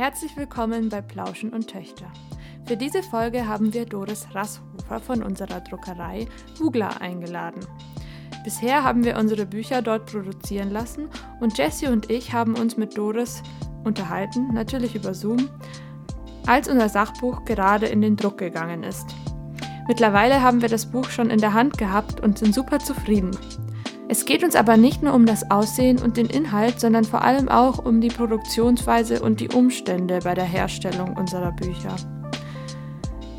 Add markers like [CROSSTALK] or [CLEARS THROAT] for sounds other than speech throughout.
Herzlich willkommen bei Plauschen und Töchter. Für diese Folge haben wir Doris Rasshofer von unserer Druckerei Hugla eingeladen. Bisher haben wir unsere Bücher dort produzieren lassen und Jessie und ich haben uns mit Doris unterhalten, natürlich über Zoom, als unser Sachbuch gerade in den Druck gegangen ist. Mittlerweile haben wir das Buch schon in der Hand gehabt und sind super zufrieden. Es geht uns aber nicht nur um das Aussehen und den Inhalt, sondern vor allem auch um die Produktionsweise und die Umstände bei der Herstellung unserer Bücher.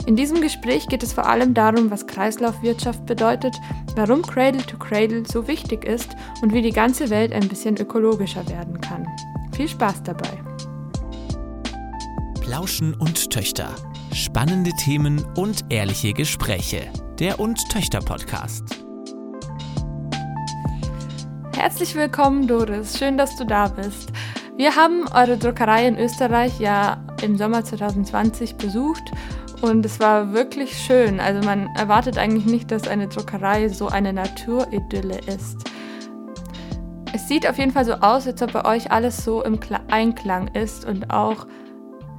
In diesem Gespräch geht es vor allem darum, was Kreislaufwirtschaft bedeutet, warum Cradle to Cradle so wichtig ist und wie die ganze Welt ein bisschen ökologischer werden kann. Viel Spaß dabei! Plauschen und Töchter. Spannende Themen und ehrliche Gespräche. Der und Töchter Podcast. Herzlich willkommen, Doris. Schön, dass du da bist. Wir haben eure Druckerei in Österreich ja im Sommer 2020 besucht und es war wirklich schön. Also man erwartet eigentlich nicht, dass eine Druckerei so eine Naturidylle ist. Es sieht auf jeden Fall so aus, als ob bei euch alles so im Einklang ist und auch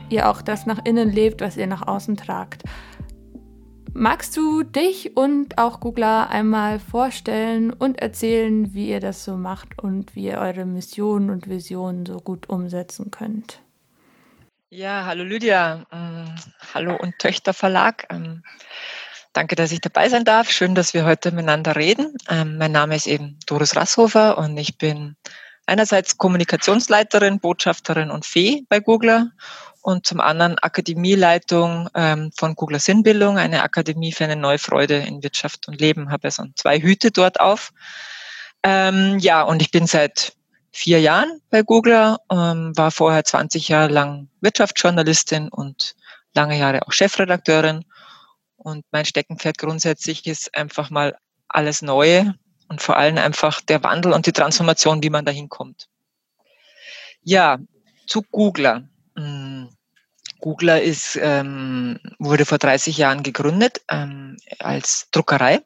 ihr auch das nach innen lebt, was ihr nach außen tragt. Magst du dich und auch Googler einmal vorstellen und erzählen, wie ihr das so macht und wie ihr eure Missionen und Visionen so gut umsetzen könnt? Ja, hallo Lydia, ähm, hallo und Töchter Verlag. Ähm, danke, dass ich dabei sein darf. Schön, dass wir heute miteinander reden. Ähm, mein Name ist eben Doris Rasshofer und ich bin einerseits Kommunikationsleiterin, Botschafterin und Fee bei Googler und zum anderen Akademieleitung ähm, von Googler Sinnbildung, eine Akademie für eine neue Freude in Wirtschaft und Leben. Habe also zwei Hüte dort auf. Ähm, ja, und ich bin seit vier Jahren bei Googler, ähm, war vorher 20 Jahre lang Wirtschaftsjournalistin und lange Jahre auch Chefredakteurin. Und mein Steckenpferd grundsätzlich ist einfach mal alles Neue und vor allem einfach der Wandel und die Transformation, wie man dahin kommt. Ja, zu Googler. Hm, Googler ist, ähm, wurde vor 30 Jahren gegründet ähm, als Druckerei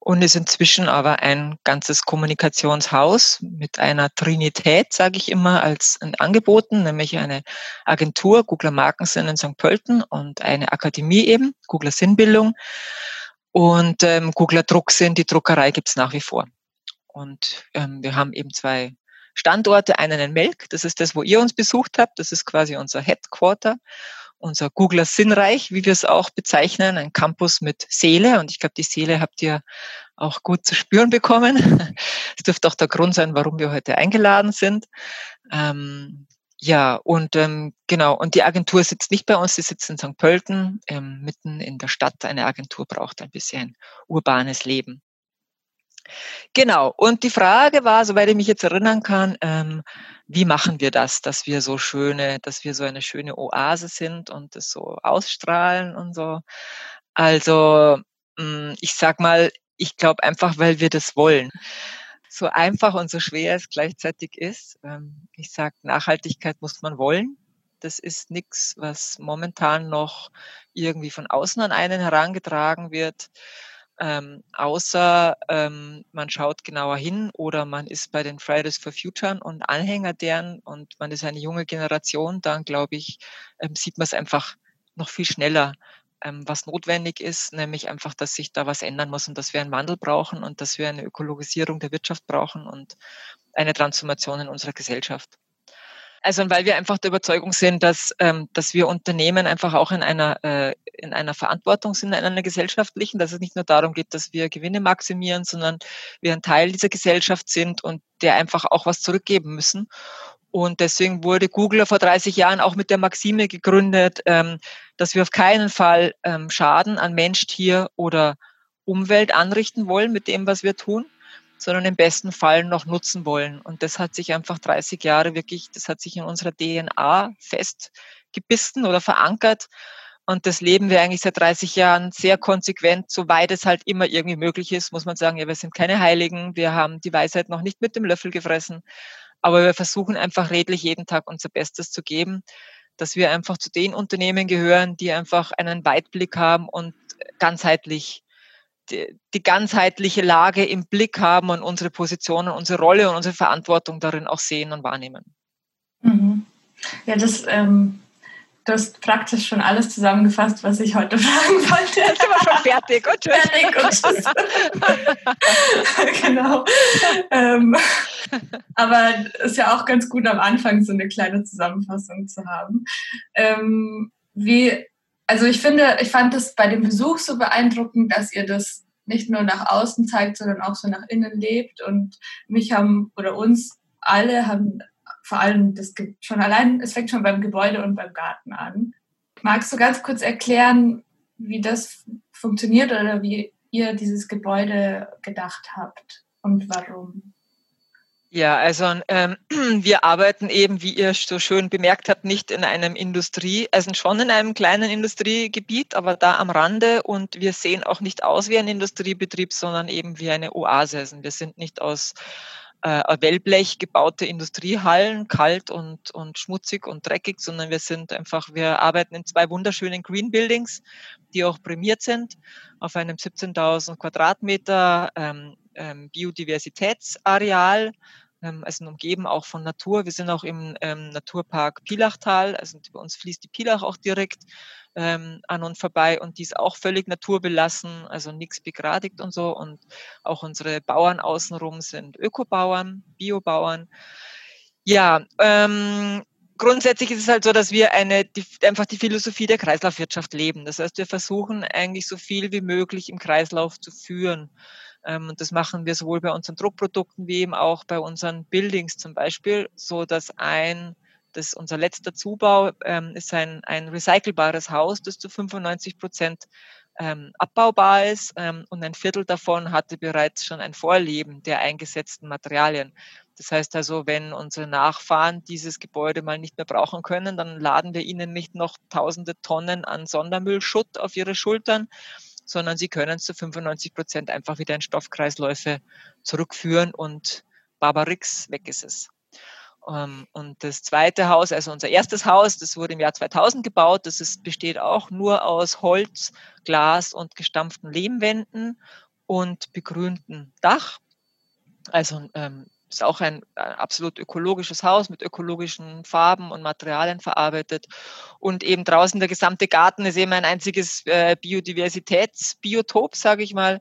und ist inzwischen aber ein ganzes Kommunikationshaus mit einer Trinität, sage ich immer, als Angeboten, nämlich eine Agentur, Googler Markensinn in St. Pölten und eine Akademie eben, Googler Sinnbildung und ähm, Googler Drucksinn, die Druckerei gibt's nach wie vor. Und ähm, wir haben eben zwei Standorte, einen in Melk, das ist das, wo ihr uns besucht habt, das ist quasi unser Headquarter, unser Googler Sinnreich, wie wir es auch bezeichnen, ein Campus mit Seele und ich glaube, die Seele habt ihr auch gut zu spüren bekommen. [LAUGHS] Das dürfte auch der Grund sein, warum wir heute eingeladen sind. Ähm, ja, und ähm, genau, und die Agentur sitzt nicht bei uns, sie sitzt in St. Pölten, ähm, mitten in der Stadt. Eine Agentur braucht ein bisschen urbanes Leben. Genau. Und die Frage war, soweit ich mich jetzt erinnern kann, ähm, wie machen wir das, dass wir so schöne, dass wir so eine schöne Oase sind und das so ausstrahlen und so. Also, mh, hm, ich sag mal, ich glaube einfach, weil wir das wollen. So einfach und so schwer es gleichzeitig ist. Ähm, ich sag, Nachhaltigkeit muss man wollen. Das ist nichts, was momentan noch irgendwie von außen an einen herangetragen wird ähm, außer ähm, man schaut genauer hin oder man ist bei den Fridays for Future und Anhänger deren und man ist eine junge Generation, dann glaube ich, ähm, sieht man es einfach noch viel schneller, ähm, was notwendig ist, nämlich einfach, dass sich da was ändern muss und dass wir einen Wandel brauchen und dass wir eine Ökologisierung der Wirtschaft brauchen und eine Transformation in unserer Gesellschaft. Also weil wir einfach der Überzeugung sind, dass, ähm, dass wir Unternehmen einfach auch in einer, äh, in einer Verantwortung sind, in einer gesellschaftlichen, dass es nicht nur darum geht, dass wir Gewinne maximieren, sondern wir ein Teil dieser Gesellschaft sind und der einfach auch was zurückgeben müssen. Und deswegen wurde Google vor 30 Jahren auch mit der Maxime gegründet, ähm, dass wir auf keinen Fall ähm, Schaden an Mensch, Tier oder Umwelt anrichten wollen mit dem, was wir tun, sondern im besten Fall noch nutzen wollen. Und das hat sich einfach 30 Jahre wirklich, das hat sich in unserer DNA festgebissen oder verankert. Und das leben wir eigentlich seit 30 Jahren sehr konsequent, soweit es halt immer irgendwie möglich ist, muss man sagen, ja, wir sind keine Heiligen, wir haben die Weisheit noch nicht mit dem Löffel gefressen, aber wir versuchen einfach redlich jeden Tag unser Bestes zu geben, dass wir einfach zu den Unternehmen gehören, die einfach einen Weitblick haben und ganzheitlich die, ganzheitliche Lage im Blick haben und unsere Position und unsere Rolle und unsere Verantwortung darin auch sehen und wahrnehmen. Mhm. Ja, das, ähm, du hast praktisch schon alles zusammengefasst, was ich heute [LAUGHS] fragen wollte. Jetzt sind wir schon fertig. Gut, tschüss. Fertig und tschüss. [LAUGHS] [LAUGHS] genau. Ähm, aber es ist ja auch ganz gut, am Anfang so eine kleine Zusammenfassung zu haben. Ähm, wie, also ich finde, ich fand es bei dem Besuch so beeindruckend, dass ihr das nicht nur nach außen zeigt, sondern auch so nach innen lebt. Und mich haben oder uns alle haben vor allem das schon allein, es fängt schon beim Gebäude und beim Garten an. Magst du ganz kurz erklären, wie das funktioniert oder wie ihr dieses Gebäude gedacht habt und warum? Ja, also ähm, [CLEARS THROAT] wir arbeiten eben, wie ihr so schön bemerkt habt, nicht in einem Industrie, also schon in einem kleinen Industriegebiet, aber da am Rande und wir sehen auch nicht aus wie ein Industriebetrieb, sondern eben wie eine Oase. Also wir sind nicht aus äh, Wellblech gebaute Industriehallen, kalt und, und schmutzig und dreckig, sondern wir sind einfach, wir arbeiten in zwei wunderschönen Green Buildings, die auch prämiert sind, auf einem 17.000 Quadratmeter ähm, ähm, Biodiversitätsareal, also umgeben auch von Natur. Wir sind auch im ähm, Naturpark Pilachtal, also bei uns fließt die Pilach auch direkt ähm, an und vorbei und die ist auch völlig naturbelassen, also nichts begradigt und so. Und auch unsere Bauern außenrum sind Ökobauern, Biobauern. Ja, ähm, grundsätzlich ist es halt so, dass wir eine, die, einfach die Philosophie der Kreislaufwirtschaft leben. Das heißt, wir versuchen eigentlich so viel wie möglich im Kreislauf zu führen. Ähm, und das machen wir sowohl bei unseren Druckprodukten wie eben auch bei unseren Buildings zum Beispiel, so dass ein das unser letzter Zubau ähm, ist ein, ein recycelbares Haus, das zu 95 Prozent ähm, abbaubar ist ähm, und ein Viertel davon hatte bereits schon ein Vorleben der eingesetzten Materialien. Das heißt also, wenn unsere Nachfahren dieses Gebäude mal nicht mehr brauchen können, dann laden wir ihnen nicht noch tausende Tonnen an Sondermüllschutt auf ihre Schultern, sondern sie können zu 95 Prozent einfach wieder in Stoffkreisläufe zurückführen und Barbarix, weg ist es. Ähm, und das zweite Haus, also unser erstes Haus, das wurde im Jahr 2000 gebaut. Das ist, besteht auch nur aus Holz, Glas und gestampften Lehmwänden und begrünten Dach. Also ähm, ist auch ein, ein absolut ökologisches Haus mit ökologischen Farben und Materialien verarbeitet. Und eben draußen der gesamte Garten ist eben ein einziges äh, Biodiversitätsbiotop, sage ich mal.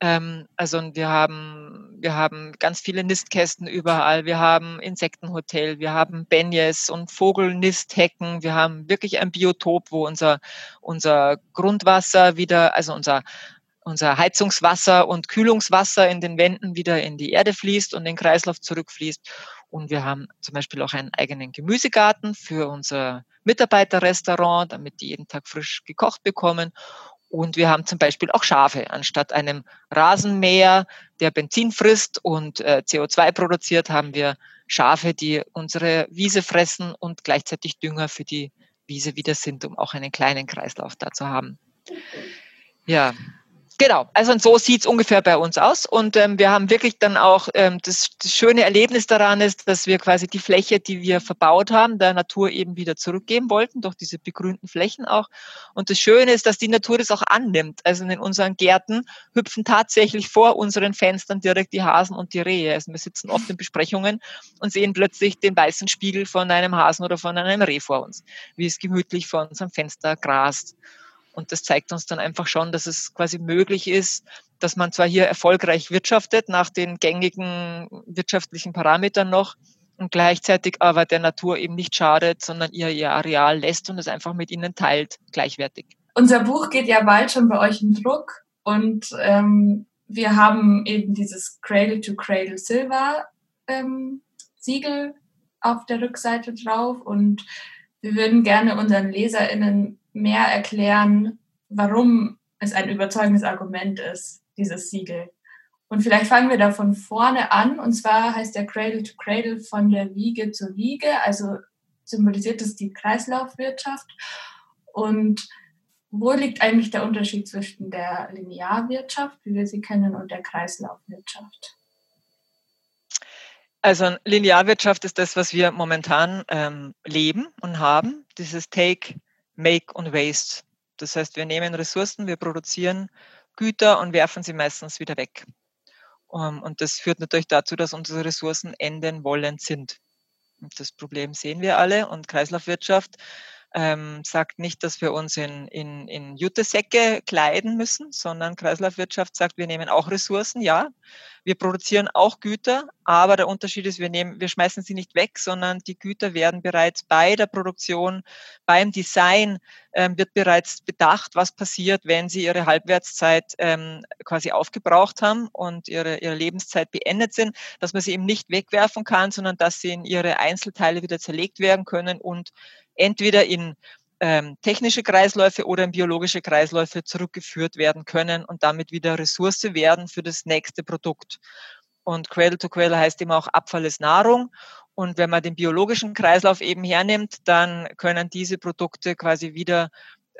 Ähm, also wir haben, wir haben ganz viele Nistkästen überall. Wir haben Insektenhotel, wir haben Benjes und Vogelnisthecken. Wir haben wirklich ein Biotop, wo unser, unser Grundwasser wieder, also unser unser Heizungswasser und Kühlungswasser in den Wänden wieder in die Erde fließt und den Kreislauf zurückfließt. Und wir haben zum Beispiel auch einen eigenen Gemüsegarten für unser Mitarbeiterrestaurant, damit die jeden Tag frisch gekocht bekommen. Und wir haben zum Beispiel auch Schafe. Anstatt einem Rasenmäher, der Benzin frisst und äh, CO2 produziert, haben wir Schafe, die unsere Wiese fressen und gleichzeitig Dünger für die Wiese wieder sind, um auch einen kleinen Kreislauf da zu haben. Ja, Genau, also und so sieht's ungefähr bei uns aus. Und ähm, wir haben wirklich dann auch ähm, das, das schöne Erlebnis daran ist, dass wir quasi die Fläche, die wir verbaut haben, der Natur eben wieder zurückgeben wollten, durch diese begrünten Flächen auch. Und das Schöne ist, dass die Natur das auch annimmt. Also in unseren Gärten hüpfen tatsächlich vor unseren Fenstern direkt die Hasen und die Rehe. Also wir sitzen oft in Besprechungen und sehen plötzlich den weißen Spiegel von einem Hasen oder von einem Reh vor uns, wie es gemütlich vor unserem Fenster grast. Und das zeigt uns dann einfach schon, dass es quasi möglich ist, dass man zwar hier erfolgreich wirtschaftet nach den gängigen wirtschaftlichen Parametern noch und gleichzeitig aber der Natur eben nicht schadet, sondern ihr ihr Areal lässt und es einfach mit ihnen teilt, gleichwertig. Unser Buch geht ja bald schon bei euch in Druck und ähm, wir haben eben dieses Cradle to Cradle Silver ähm, Siegel auf der Rückseite drauf und wir würden gerne unseren LeserInnen mehr erklären, warum es ein überzeugendes Argument ist, dieses Siegel. Und vielleicht fangen wir da von vorne an. Und zwar heißt der Cradle to Cradle von der Wiege zur Wiege. Also symbolisiert es die Kreislaufwirtschaft. Und wo liegt eigentlich der Unterschied zwischen der Linearwirtschaft, wie wir sie kennen, und der Kreislaufwirtschaft? Also Linearwirtschaft ist das, was wir momentan ähm, leben und haben. Dieses Take, Make und Waste. Das heißt, wir nehmen Ressourcen, wir produzieren Güter und werfen sie meistens wieder weg. Um, und das führt natürlich dazu, dass unsere Ressourcen enden wollend sind. Das Problem sehen wir alle und Kreislaufwirtschaft ähm, sagt nicht, dass wir uns in, in, in Jutesäcke kleiden müssen, sondern Kreislaufwirtschaft sagt, wir nehmen auch Ressourcen, ja. Wir produzieren auch Güter, aber der Unterschied ist, wir nehmen, wir schmeißen sie nicht weg, sondern die Güter werden bereits bei der Produktion, beim Design ähm, wird bereits bedacht, was passiert, wenn sie ihre Halbwertszeit ähm, quasi aufgebraucht haben und ihre, ihre Lebenszeit beendet sind, dass man sie eben nicht wegwerfen kann, sondern dass sie in ihre Einzelteile wieder zerlegt werden können und entweder in ähm, technische Kreisläufe oder in biologische Kreisläufe zurückgeführt werden können und damit wieder Ressource werden für das nächste Produkt. Und Cradle to Cradle heißt immer auch Abfall ist Nahrung. Und wenn man den biologischen Kreislauf eben hernimmt, dann können diese Produkte quasi wieder,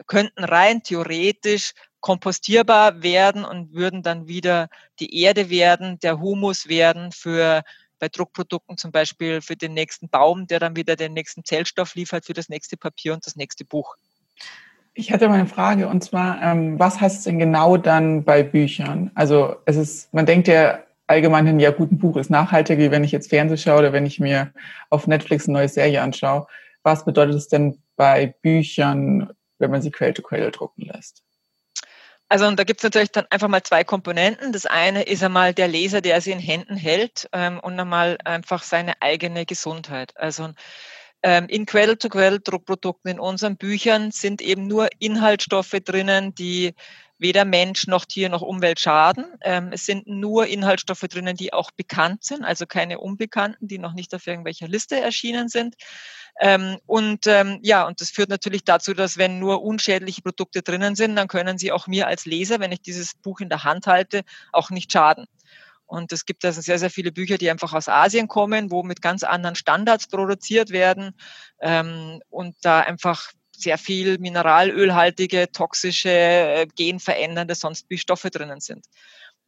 könnten rein theoretisch kompostierbar werden und würden dann wieder die Erde werden, der Humus werden für bei Druckprodukten zum Beispiel für den nächsten Baum, der dann wieder den nächsten Zellstoff liefert für das nächste Papier und das nächste Buch. Ich hatte mal eine Frage und zwar, ähm, was heißt es denn genau dann bei Büchern? Also es ist, man denkt ja allgemein hin, ja gut, ein Buch ist nachhaltig, wie wenn ich jetzt Fernseh schaue oder wenn ich mir auf Netflix eine neue Serie anschaue. Was bedeutet es denn bei Büchern, wenn man sie Quell-to-Quell drucken lässt? Also und da gibt es natürlich dann einfach mal zwei Komponenten. Das eine ist einmal der Leser, der sie in Händen hält ähm, und einmal einfach seine eigene Gesundheit. Also ähm, in Quell-to-Quell-Druckprodukten in unseren Büchern sind eben nur Inhaltsstoffe drinnen, die weder Mensch noch Tier noch Umwelt schaden. Ähm, es sind nur Inhaltsstoffe drinnen, die auch bekannt sind, also keine Unbekannten, die noch nicht auf irgendwelcher Liste erschienen sind. Ähm, und ähm, ja, und das führt natürlich dazu, dass wenn nur unschädliche Produkte drinnen sind, dann können sie auch mir als Leser, wenn ich dieses Buch in der Hand halte, auch nicht schaden. Und es gibt also sehr, sehr viele Bücher, die einfach aus Asien kommen, wo mit ganz anderen Standards produziert werden ähm, und da einfach sehr viel mineralölhaltige, toxische, äh, genverändernde sonst Stoffe drinnen sind.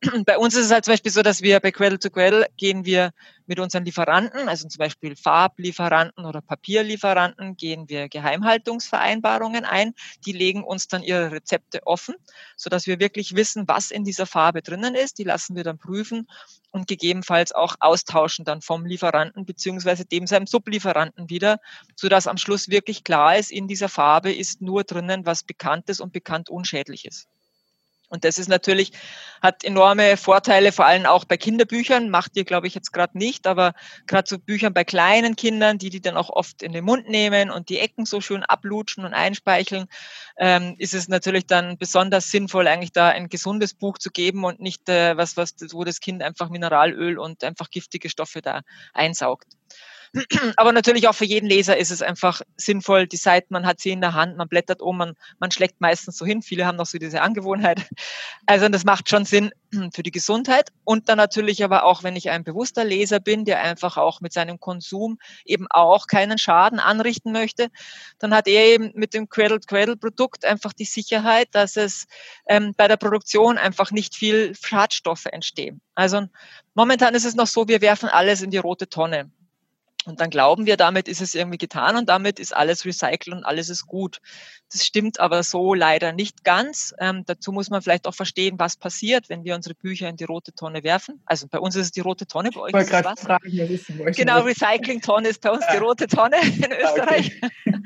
[CLEARS THROAT] bei uns ist es halt zum Beispiel so, dass wir bei Quell to Quell gehen wir mit unseren Lieferanten, also zum Beispiel Farblieferanten oder Papierlieferanten, gehen wir Geheimhaltungsvereinbarungen ein. Die legen uns dann ihre Rezepte offen, so dass wir wirklich wissen, was in dieser Farbe drinnen ist. Die lassen wir dann prüfen und gegebenenfalls auch austauschen dann vom Lieferanten beziehungsweise dem seinem Sublieferanten wieder, so dass am Schluss wirklich klar ist, in dieser Farbe ist nur drinnen, was bekannt ist und bekannt unschädlich ist. Und das ist natürlich, hat enorme Vorteile, vor allem auch bei Kinderbüchern, macht ihr, glaube ich, jetzt gerade nicht, aber gerade so Büchern bei kleinen Kindern, die die dann auch oft in den Mund nehmen und die Ecken so schön ablutschen und einspeicheln, ähm, ist es natürlich dann besonders sinnvoll, eigentlich da ein gesundes Buch zu geben und nicht äh, was, was, wo das Kind einfach Mineralöl und einfach giftige Stoffe da einsaugt. Aber natürlich auch für jeden Leser ist es einfach sinnvoll, die Seiten, man hat sie in der Hand, man blättert um, man, man schlägt meistens so hin. Viele haben noch so diese Angewohnheit. Also das macht schon Sinn für die Gesundheit. Und dann natürlich aber auch, wenn ich ein bewusster Leser bin, der einfach auch mit seinem Konsum eben auch keinen Schaden anrichten möchte, dann hat er eben mit dem Cradle-Cradle-Produkt einfach die Sicherheit, dass es ähm, bei der Produktion einfach nicht viel Schadstoffe entstehen. Also momentan ist es noch so, wir werfen alles in die rote Tonne. Und dann glauben wir, damit ist es irgendwie getan und damit ist alles recycelt und alles ist gut. Das stimmt aber so leider nicht ganz. Ähm, dazu muss man vielleicht auch verstehen, was passiert, wenn wir unsere Bücher in die rote Tonne werfen. Also bei uns ist es die rote Tonne, bei euch ist es was? Fragen, ist genau, Recycling-Tonne ist bei uns die rote Tonne in ah, Österreich. Okay.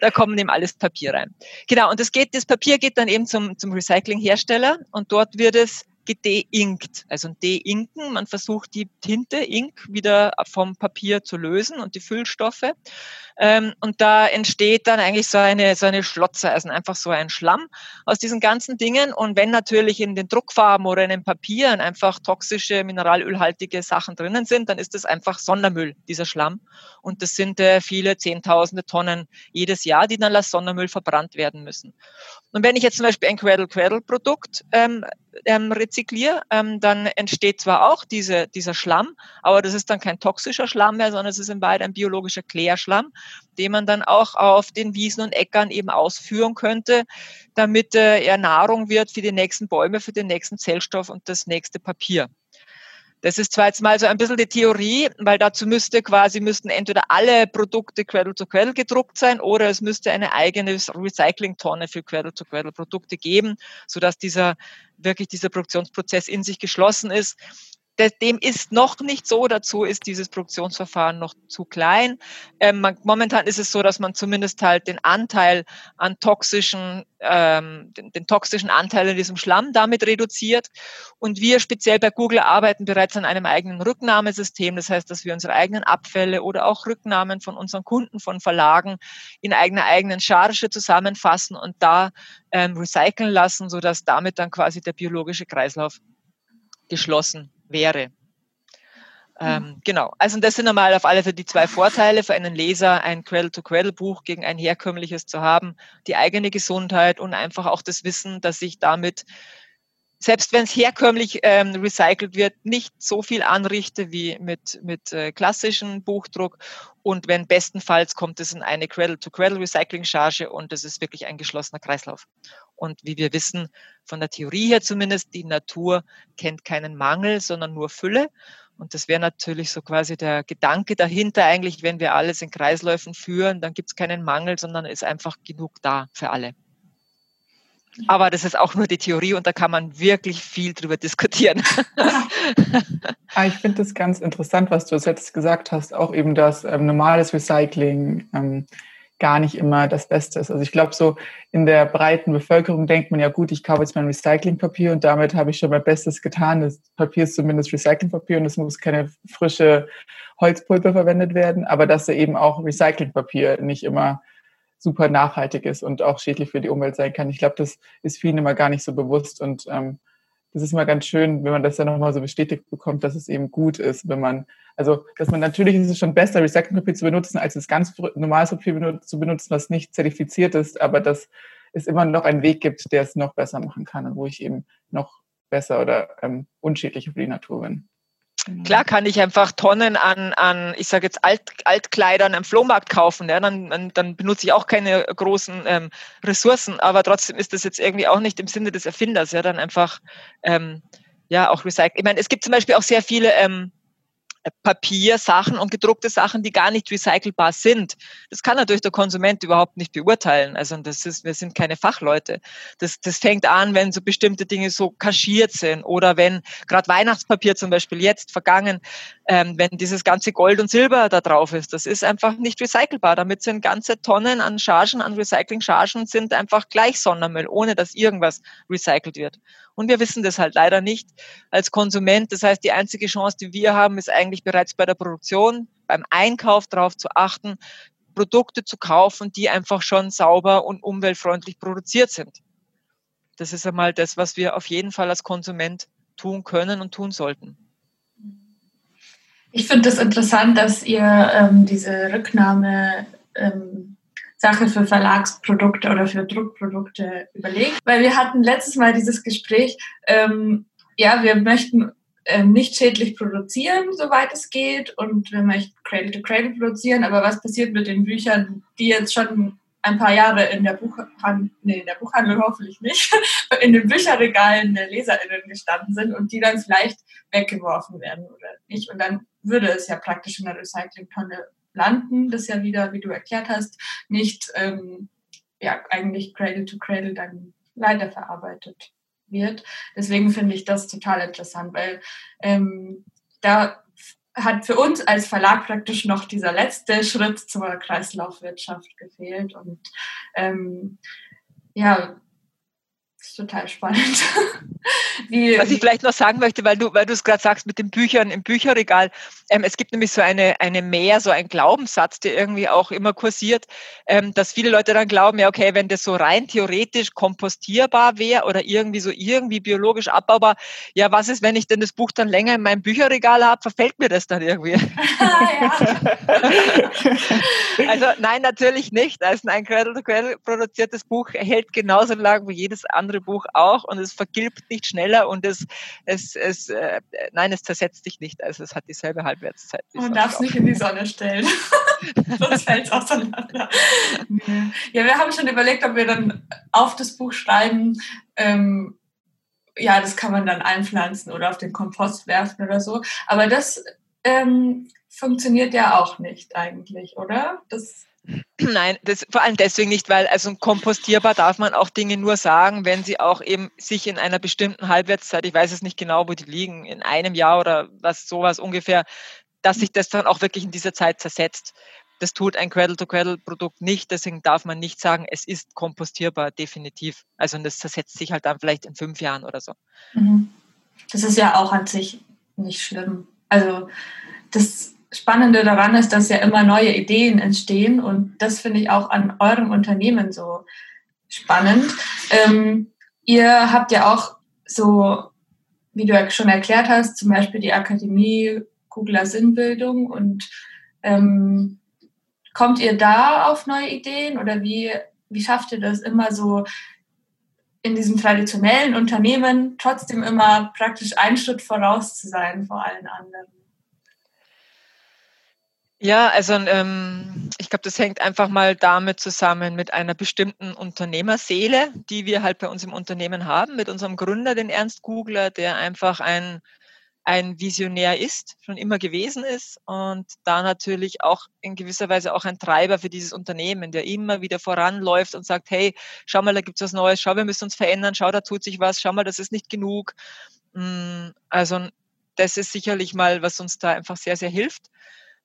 da kommen eben alles Papier rein. Genau, und das geht, das Papier geht dann eben zum, zum Recycling-Hersteller und dort wird es gedeinkt. Also ein Deinken, man versucht die Tinte, Ink, wieder vom Papier zu lösen und die Füllstoffe. Ähm, und da entsteht dann eigentlich so eine, so eine Schlotze, also einfach so ein Schlamm aus diesen ganzen Dingen. Und wenn natürlich in den Druckfarben oder in den Papieren einfach toxische, mineralölhaltige Sachen drinnen sind, dann ist das einfach Sondermüll, dieser Schlamm. Und das sind äh, viele Zehntausende Tonnen jedes Jahr, die dann als Sondermüll verbrannt werden müssen. Und wenn ich jetzt zum Beispiel ein Cradle-Cradle-Produkt ähm, ähm, rezykliere, ähm, dann entsteht zwar auch diese, dieser Schlamm, aber das ist dann kein toxischer Schlamm mehr, sondern es ist in Wahrheit ein biologischer Klärschlamm, den man dann auch auf den Wiesen und Äckern eben ausführen könnte, damit äh, er Nahrung wird für die nächsten Bäume, für den nächsten Zellstoff und das nächste Papier. Das ist zwar jetzt mal so ein bisschen die Theorie, weil dazu müsste quasi, müssten entweder alle Produkte Quell to Quell gedruckt sein oder es müsste eine eigene Recycling-Tonne für Quell to Quell Produkte geben, sodass dieser, wirklich dieser Produktionsprozess in sich geschlossen ist. Dem ist noch nicht so. Dazu ist dieses Produktionsverfahren noch zu klein. Ähm, man, momentan ist es so, dass man zumindest halt den Anteil an toxischen, ähm, den, den, toxischen Anteil in diesem Schlamm damit reduziert. Und wir speziell bei Google arbeiten bereits an einem eigenen Rücknahmesystem. Das heißt, dass wir unsere eigenen Abfälle oder auch Rücknahmen von unseren Kunden, von Verlagen in eigener eigenen Charge zusammenfassen und da ähm, recyceln lassen, sodass damit dann quasi der biologische Kreislauf geschlossen wäre. Ähm, genau, also das sind einmal auf alle Fälle die zwei Vorteile für einen Leser, ein Cradle-to-Cradle-Buch gegen ein herkömmliches zu haben, die eigene Gesundheit und einfach auch das Wissen, dass ich damit, selbst wenn es herkömmlich ähm, recycelt wird, nicht so viel anrichte wie mit, mit äh, klassischem Buchdruck. Und wenn bestenfalls kommt es in eine Cradle-to-Cradle-Recycling-Charge und es ist wirklich ein geschlossener Kreislauf. Und wie wir wissen, von der Theorie her zumindest, die Natur kennt keinen Mangel, sondern nur Fülle. Und das wäre natürlich so quasi der Gedanke dahinter eigentlich, wenn wir alles in Kreisläufen führen, dann gibt es keinen Mangel, sondern ist einfach genug da für alle. Aber das ist auch nur die Theorie und da kann man wirklich viel drüber diskutieren. [LAUGHS] Ah, ich finde das ganz interessant, was du jetzt gesagt hast, auch eben das ähm, normales Recycling, ähm, gar nicht immer das Beste ist. Also ich glaube, so in der breiten Bevölkerung denkt man ja gut, ich kaufe jetzt mein Recyclingpapier und damit habe ich schon mein Bestes getan. Das Papier ist zumindest Recyclingpapier und es muss keine frische Holzpulver verwendet werden, aber dass eben auch Recyclingpapier nicht immer super nachhaltig ist und auch schädlich für die Umwelt sein kann. Ich glaube, das ist vielen immer gar nicht so bewusst und ähm, das ist mal ganz schön, wenn man das dann nochmal so bestätigt bekommt, dass es eben gut ist, wenn man, also, dass man natürlich ist es schon besser, Recyclingpapier zu benutzen, als das ganz normales Papier zu benutzen, was nicht zertifiziert ist, aber dass es immer noch einen Weg gibt, der es noch besser machen kann und wo ich eben noch besser oder ähm, unschädlicher für die Natur bin. Genau. Klar kann ich einfach Tonnen an, an ich sage jetzt Alt, Altkleidern am Flohmarkt kaufen. Ja, dann, dann benutze ich auch keine großen ähm, Ressourcen, aber trotzdem ist das jetzt irgendwie auch nicht im Sinne des Erfinders. Ja, dann einfach ähm, ja auch recyceln. Ich meine, es gibt zum Beispiel auch sehr viele ähm, Papiersachen und gedruckte Sachen, die gar nicht recycelbar sind. Das kann natürlich der Konsument überhaupt nicht beurteilen. Also das ist, wir sind keine Fachleute. Das, das fängt an, wenn so bestimmte Dinge so kaschiert sind oder wenn gerade Weihnachtspapier zum Beispiel jetzt vergangen, ähm, wenn dieses ganze Gold und Silber da drauf ist. Das ist einfach nicht recycelbar. Damit sind ganze Tonnen an Chargen, an Recycling-Chargen sind einfach gleich Sondermüll, ohne dass irgendwas recycelt wird. Und wir wissen das halt leider nicht als Konsument. Das heißt, die einzige Chance, die wir haben, ist eigentlich bereits bei der Produktion, beim Einkauf darauf zu achten, Produkte zu kaufen, die einfach schon sauber und umweltfreundlich produziert sind. Das ist einmal das, was wir auf jeden Fall als Konsument tun können und tun sollten. Ich finde das interessant, dass ihr ähm, diese Rücknahme ähm, Sache für Verlagsprodukte oder für Druckprodukte überlegt. Weil wir hatten letztes Mal dieses Gespräch, ähm, ja, wir möchten ähm, nicht schädlich produzieren, soweit es geht, und wir möchten Cradle to Cradle produzieren, aber was passiert mit den Büchern, die jetzt schon ein paar Jahre in der Buchhandlung, nee, in der Buchhandlung hoffentlich nicht, [LAUGHS] in den Bücherregalen der LeserInnen gestanden sind und die dann vielleicht weggeworfen werden oder nicht. Und dann würde es ja praktisch in der Recyclingtonne landen, das ja wieder, wie du erklärt hast, nicht ähm, ja, eigentlich Cradle to Cradle dann weiterverarbeitet wird. Deswegen finde ich das total interessant, weil ähm, da hat für uns als Verlag praktisch noch dieser letzte Schritt zur Kreislaufwirtschaft gefehlt. Und ähm, ja, total spannend. [LAUGHS] Wie, Was ich vielleicht noch sagen möchte, weil du, weil du es gerade sagst mit den Büchern im Bücherregal, ähm, es gibt nämlich so eine, eine Mehr, so ein Glaubenssatz, der irgendwie auch immer kursiert, ähm, dass viele Leute dann glauben, ja, okay, wenn das so rein theoretisch kompostierbar wäre oder irgendwie so irgendwie biologisch abbaubar, ja, was ist, wenn ich denn das Buch dann länger in meinem Bücherregal habe, verfällt mir das dann irgendwie? [LAUGHS] also nein, natürlich nicht. Also ein Cradle-to-Cradle produziertes Buch hält genauso lang wie jedes andere Buch auch und es vergilbt nicht schneller und es, es, es äh, nein, es zersetzt sich nicht. Also es hat dieselbe Halbwertszeit. Man darf es nicht in die Sonne stellen. [LAUGHS] Sonst fällt es auseinander. Ja, wir haben schon überlegt, ob wir dann auf das Buch schreiben, ähm, ja, das kann man dann einpflanzen oder auf den Kompost werfen oder so. Aber das ähm, funktioniert ja auch nicht eigentlich, oder? Das [CLEARS THROAT] Nein, das, vor allem deswegen nicht, weil also kompostierbar darf man auch Dinge nur sagen, wenn sie auch eben sich in einer bestimmten Halbwertszeit, ich weiß es nicht genau, wo die liegen, in einem Jahr oder was sowas ungefähr, dass sich das dann auch wirklich in dieser Zeit zersetzt. Das tut ein Cradle-to-Cradle-Produkt nicht, deswegen darf man nicht sagen, es ist kompostierbar, definitiv. Also das zersetzt sich halt dann vielleicht in fünf Jahren oder so. Mhm. Das ist ja auch an sich nicht schlimm. Also das Spannende daran ist, dass ja immer neue Ideen entstehen und das finde ich auch an eurem Unternehmen so spannend. Ähm, ihr habt ja auch so, wie du ja schon erklärt hast, zum Beispiel die Akademie Googler Sinnbildung und ähm, kommt ihr da auf neue Ideen oder wie, wie schafft ihr das immer so in diesem traditionellen Unternehmen trotzdem immer praktisch einen Schritt voraus zu sein vor allen anderen? Ja, also ähm, ich glaube, das hängt einfach mal damit zusammen mit einer bestimmten Unternehmerseele, die wir halt bei uns im Unternehmen haben, mit unserem Gründer, den Ernst Gugler, der einfach ein, ein Visionär ist, schon immer gewesen ist und da natürlich auch in gewisser Weise auch ein Treiber für dieses Unternehmen, der immer wieder voranläuft und sagt, hey, schau mal, da gibt's was Neues, schau, wir müssen uns verändern, schau, da tut sich was, schau mal, das ist nicht genug. Mm, also das ist sicherlich mal, was uns da einfach sehr, sehr hilft.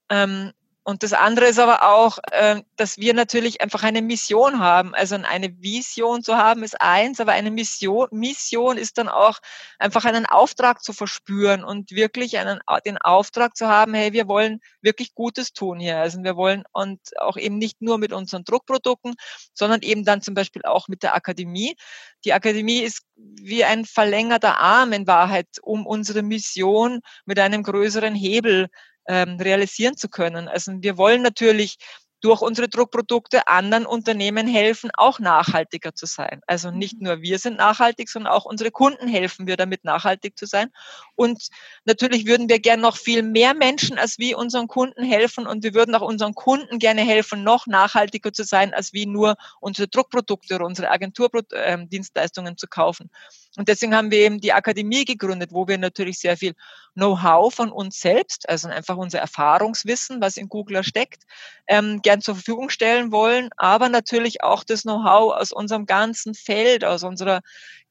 Ähm, und das andere ist aber auch, äh, dass wir natürlich einfach eine Mission haben. Also eine Vision zu haben ist eins, aber eine Mission, Mission ist dann auch einfach einen Auftrag zu verspüren und wirklich einen, den Auftrag zu haben, hey, wir wollen wirklich Gutes tun hier. Also wir wollen und auch eben nicht nur mit unseren Druckprodukten, sondern eben dann zum Beispiel auch mit der Akademie. Die Akademie ist wie ein verlängerter Arm in Wahrheit, um unsere Mission mit einem größeren Hebel ähm, realisieren zu können. Also wir wollen natürlich durch unsere Druckprodukte anderen Unternehmen helfen, auch nachhaltiger zu sein. Also nicht nur wir sind nachhaltig, sondern auch unsere Kunden helfen wir damit, nachhaltig zu sein. Und natürlich würden wir gerne noch viel mehr Menschen als wie unseren Kunden helfen und wir würden auch unseren Kunden gerne helfen, noch nachhaltiger zu sein, als wie nur unsere Druckprodukte oder unsere Agenturdienstleistungen zu kaufen. Und deswegen haben wir eben die Akademie gegründet, wo wir natürlich sehr viel Know-how von uns selbst, also einfach unser Erfahrungswissen, was in Google steckt, ähm, gern zur Verfügung stellen wollen, aber natürlich auch das Know-how aus unserem ganzen Feld, aus unserer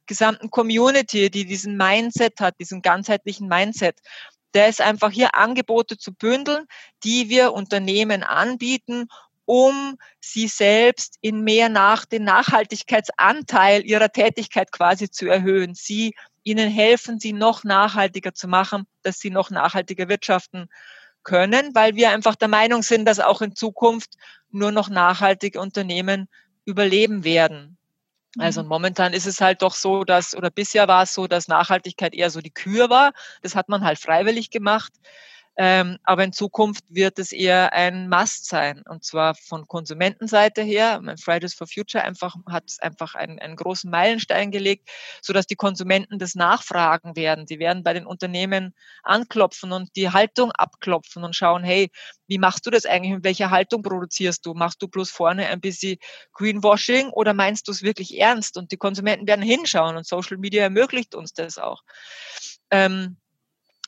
gesamten Community, die diesen Mindset hat, diesen ganzheitlichen Mindset. Der ist einfach hier Angebote zu bündeln, die wir Unternehmen anbieten, um sie selbst in mehr nach den Nachhaltigkeitsanteil ihrer Tätigkeit quasi zu erhöhen. Sie ihnen helfen, sie noch nachhaltiger zu machen, dass sie noch nachhaltiger wirtschaften können, weil wir einfach der Meinung sind, dass auch in Zukunft nur noch nachhaltige Unternehmen überleben werden. Also mhm. momentan ist es halt doch so, dass, oder bisher war es so, dass Nachhaltigkeit eher so die Kür war. Das hat man halt freiwillig gemacht. Ähm, aber in Zukunft wird es eher ein Must sein. Und zwar von Konsumentenseite her. Fridays for Future einfach, hat einfach einen, einen großen Meilenstein gelegt, sodass die Konsumenten das nachfragen werden. Sie werden bei den Unternehmen anklopfen und die Haltung abklopfen und schauen, hey, wie machst du das eigentlich? Mit welcher Haltung produzierst du? Machst du bloß vorne ein bisschen Greenwashing oder meinst du es wirklich ernst? Und die Konsumenten werden hinschauen und Social Media ermöglicht uns das auch. Ähm,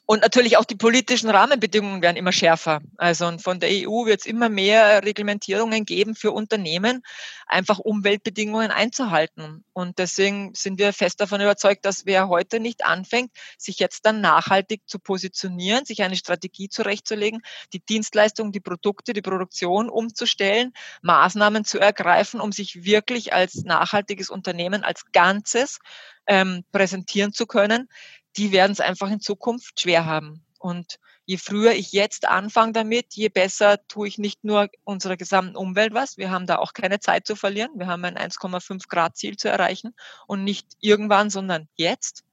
und natürlich auch die politischen Rahmenbedingungen werden immer schärfer. Also von der EU wird es immer mehr Reglementierungen geben für Unternehmen, einfach Umweltbedingungen einzuhalten. Und deswegen sind wir fest davon überzeugt, dass wer heute nicht anfängt, sich jetzt dann nachhaltig zu positionieren, sich eine Strategie zurechtzulegen, die Dienstleistungen, die Produkte, die Produktion umzustellen, Maßnahmen zu ergreifen, um sich wirklich als nachhaltiges Unternehmen als Ganzes ähm, präsentieren zu können, die werden es einfach in Zukunft schwer haben. Und je früher ich jetzt anfange damit, je besser tue ich nicht nur unserer gesamten Umwelt was. Wir haben da auch keine Zeit zu verlieren. Wir haben ein 1,5 Grad Ziel zu erreichen und nicht irgendwann, sondern jetzt.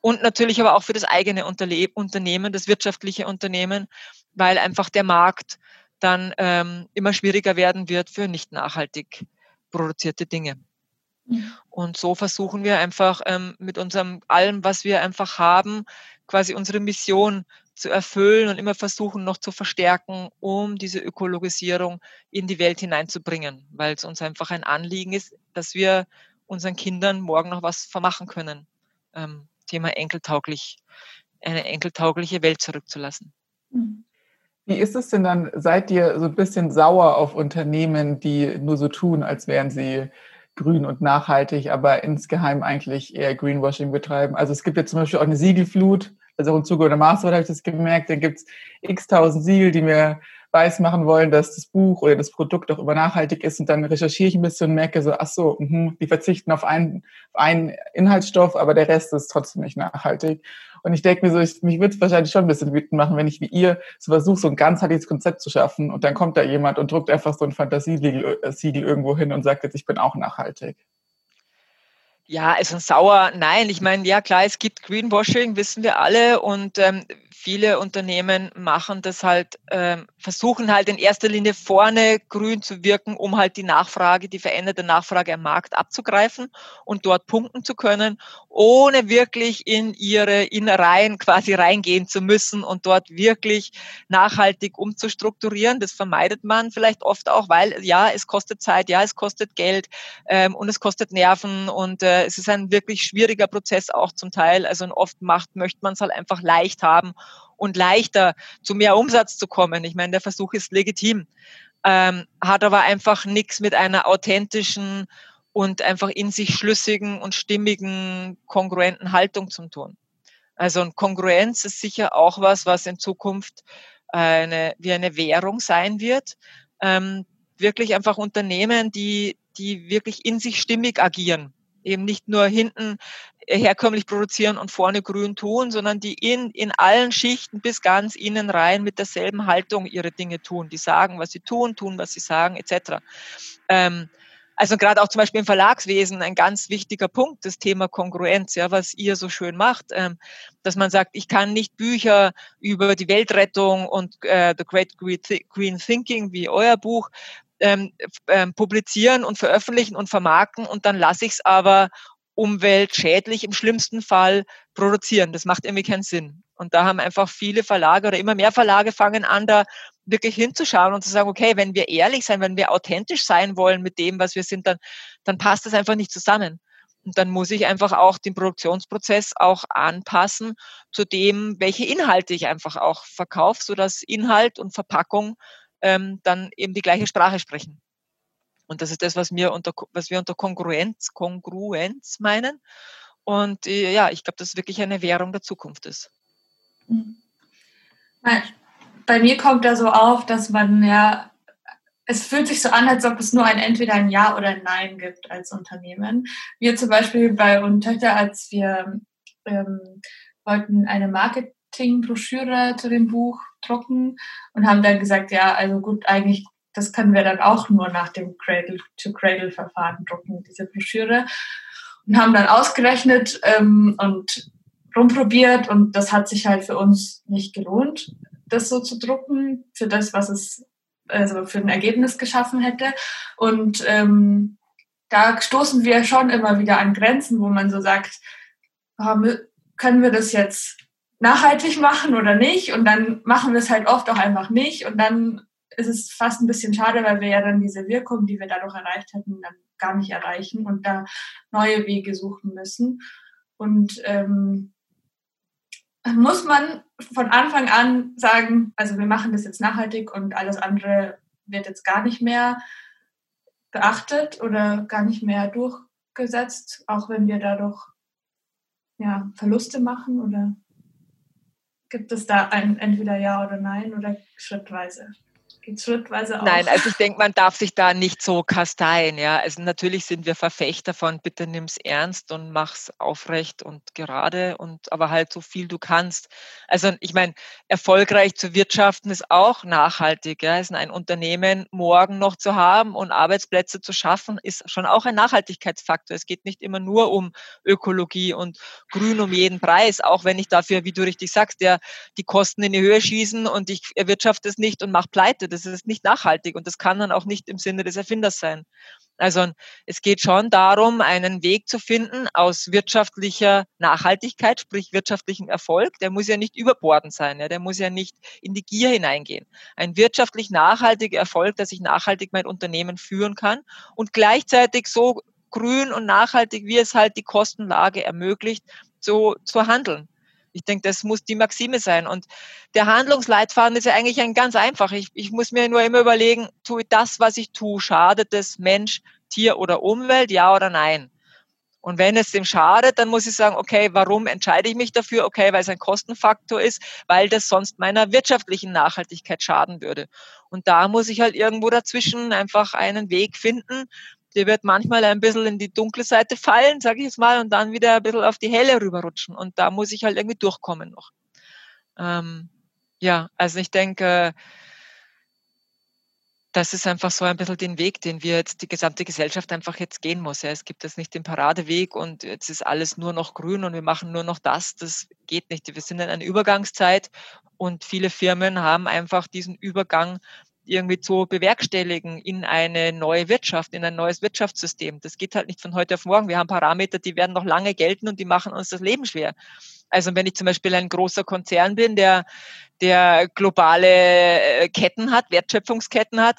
Und natürlich aber auch für das eigene Unternehmen, das wirtschaftliche Unternehmen, weil einfach der Markt dann ähm, immer schwieriger werden wird für nicht nachhaltig produzierte Dinge. Und so versuchen wir einfach ähm, mit unserem allem, was wir einfach haben, quasi unsere Mission zu erfüllen und immer versuchen noch zu verstärken, um diese Ökologisierung in die Welt hineinzubringen, weil es uns einfach ein Anliegen ist, dass wir unseren Kindern morgen noch was vermachen können. Ähm, Thema enkeltauglich, eine enkeltaugliche Welt zurückzulassen. Mhm. Wie ist es denn dann? Seid ihr so ein bisschen sauer auf Unternehmen, die nur so tun, als wären sie grün und nachhaltig, aber insgeheim eigentlich eher Greenwashing betreiben? Also es gibt jetzt zum Beispiel auch eine Siegelflut, also auch im Zuge der Masterarbeit habe ich das gemerkt, da gibt es x tausend Siegel, die mir weiß machen wollen, dass das Buch oder das Produkt auch immer nachhaltig ist und dann recherchiere ich ein bisschen und merke so, ach so, mh, die verzichten auf einen, auf einen Inhaltsstoff, aber der Rest ist trotzdem nicht nachhaltig. Und ich denke mir so, ich, mich würde es wahrscheinlich schon ein bisschen wütend machen, wenn ich wie ihr so versuche, so ein ganzheitliches Konzept zu schaffen und dann kommt da jemand und druckt einfach so ein Fantasiesiegel äh, irgendwo hin und sagt jetzt, ich bin auch nachhaltig. Ja, also sauer, nein. Ich meine, ja klar, es gibt Greenwashing, wissen wir alle. Und ähm, viele Unternehmen machen das halt, ähm, versuchen halt in erster Linie vorne grün zu wirken, um halt die Nachfrage, die veränderte Nachfrage am Markt abzugreifen und dort punkten zu können, ohne wirklich in ihre Innereien quasi reingehen zu müssen und dort wirklich nachhaltig umzustrukturieren. Das vermeidet man vielleicht oft auch, weil ja, es kostet Zeit, ja, es kostet Geld ähm, und es kostet Nerven und äh, es ist ein wirklich schwieriger Prozess auch zum Teil. Also oft macht, möchte man es halt einfach leicht haben und leichter zu mehr Umsatz zu kommen. Ich meine, der Versuch ist legitim, ähm, hat aber einfach nichts mit einer authentischen und einfach in sich schlüssigen und stimmigen, kongruenten Haltung zu tun. Also und Kongruenz ist sicher auch was, was in Zukunft eine, wie eine Währung sein wird. Ähm, wirklich einfach Unternehmen, die, die wirklich in sich stimmig agieren eben nicht nur hinten herkömmlich produzieren und vorne grün tun, sondern die in, in allen Schichten bis ganz innen rein mit derselben Haltung ihre Dinge tun. Die sagen, was sie tun, tun, was sie sagen, etc. Ähm, also gerade auch zum Beispiel im Verlagswesen ein ganz wichtiger Punkt, das Thema Kongruenz, ja, was ihr so schön macht, ähm, dass man sagt, ich kann nicht Bücher über die Weltrettung und äh, The Great Green Thinking wie euer Buch ähm, ähm, publizieren und veröffentlichen und vermarkten und dann lasse ich es aber umweltschädlich im schlimmsten Fall produzieren. Das macht irgendwie keinen Sinn. Und da haben einfach viele Verlage oder immer mehr Verlage fangen an, da wirklich hinzuschauen und zu sagen, okay, wenn wir ehrlich sein, wenn wir authentisch sein wollen mit dem, was wir sind, dann, dann passt das einfach nicht zusammen. Und dann muss ich einfach auch den Produktionsprozess auch anpassen zu dem, welche Inhalte ich einfach auch verkaufe, sodass Inhalt und Verpackung ähm, dann eben die gleiche Sprache sprechen. Und das ist das, was wir unter, was wir unter Kongruenz, Kongruenz meinen. Und äh, ja, ich glaube, dass es wirklich eine Währung der Zukunft ist. Mhm. Bei mir kommt da so auf, dass man ja, es fühlt sich so an, als ob es nur ein entweder ein Ja oder ein Nein gibt als Unternehmen. Wir zum Beispiel bei Untöchter, als wir ähm, wollten eine Marketingbroschüre zu dem Buch drucken und haben dann gesagt, ja, also gut, eigentlich, das können wir dann auch nur nach dem Cradle-to-Cradle-Verfahren drucken, diese Broschüre. Und haben dann ausgerechnet ähm, und rumprobiert und das hat sich halt für uns nicht gelohnt, das so zu drucken, für das, was es also für ein Ergebnis geschaffen hätte. Und ähm, da stoßen wir schon immer wieder an Grenzen, wo man so sagt, oh, können wir das jetzt nachhaltig machen oder nicht. Und dann machen wir es halt oft auch einfach nicht. Und dann ist es fast ein bisschen schade, weil wir ja dann diese Wirkung, die wir dadurch erreicht hätten, dann gar nicht erreichen und da neue Wege suchen müssen. Und ähm, muss man von Anfang an sagen, also wir machen das jetzt nachhaltig und alles andere wird jetzt gar nicht mehr beachtet oder gar nicht mehr durchgesetzt, auch wenn wir dadurch ja, Verluste machen oder Gibt es da ein entweder Ja oder Nein oder schrittweise? Geht schrittweise auch? Nein, also ich denke, man darf sich da nicht so kasteien. Ja, also natürlich sind wir Verfechter von bitte nimm's ernst und mach's aufrecht und gerade und aber halt so viel du kannst. Also ich meine, erfolgreich zu wirtschaften ist auch nachhaltig. Ja, ist ein Unternehmen morgen noch zu haben und Arbeitsplätze zu schaffen, ist schon auch ein Nachhaltigkeitsfaktor. Es geht nicht immer nur um Ökologie und Grün um jeden Preis, auch wenn ich dafür, wie du richtig sagst, der die Kosten in die Höhe schießen und ich erwirtschafte es nicht und mache pleite das ist nicht nachhaltig und das kann dann auch nicht im Sinne des Erfinders sein. Also es geht schon darum, einen Weg zu finden aus wirtschaftlicher Nachhaltigkeit, sprich wirtschaftlichem Erfolg. Der muss ja nicht überbordend sein, ja, der muss ja nicht in die Gier hineingehen. Ein wirtschaftlich nachhaltiger Erfolg, dass ich nachhaltig mein Unternehmen führen kann und gleichzeitig so grün und nachhaltig, wie es halt die Kostenlage ermöglicht, so zu handeln. Ich denke, das muss die Maxime sein. Und der Handlungsleitfaden ist ja eigentlich ein ganz einfach. Ich, ich muss mir nur immer überlegen, tue das, was ich tue, schadet es Mensch, Tier oder Umwelt, ja oder nein? Und wenn es dem schadet, dann muss ich sagen, okay, warum entscheide ich mich dafür? Okay, weil es ein Kostenfaktor ist, weil das sonst meiner wirtschaftlichen Nachhaltigkeit schaden würde. Und da muss ich halt irgendwo dazwischen einfach einen Weg finden. Der wird manchmal ein bisschen in die dunkle Seite fallen, sage ich jetzt mal, und dann wieder ein bisschen auf die helle rüberrutschen. Und da muss ich halt irgendwie durchkommen noch. Ähm, ja, also ich denke, das ist einfach so ein bisschen den Weg, den wir jetzt die gesamte Gesellschaft einfach jetzt gehen muss. Ja. Es gibt jetzt nicht den Paradeweg und jetzt ist alles nur noch grün und wir machen nur noch das. Das geht nicht. Wir sind in einer Übergangszeit und viele Firmen haben einfach diesen Übergang irgendwie zu bewerkstelligen in eine neue Wirtschaft, in ein neues Wirtschaftssystem. Das geht halt nicht von heute auf morgen. Wir haben Parameter, die werden noch lange gelten und die machen uns das Leben schwer. Also wenn ich zum Beispiel ein großer Konzern bin, der, der globale äh, Ketten hat, Wertschöpfungsketten hat,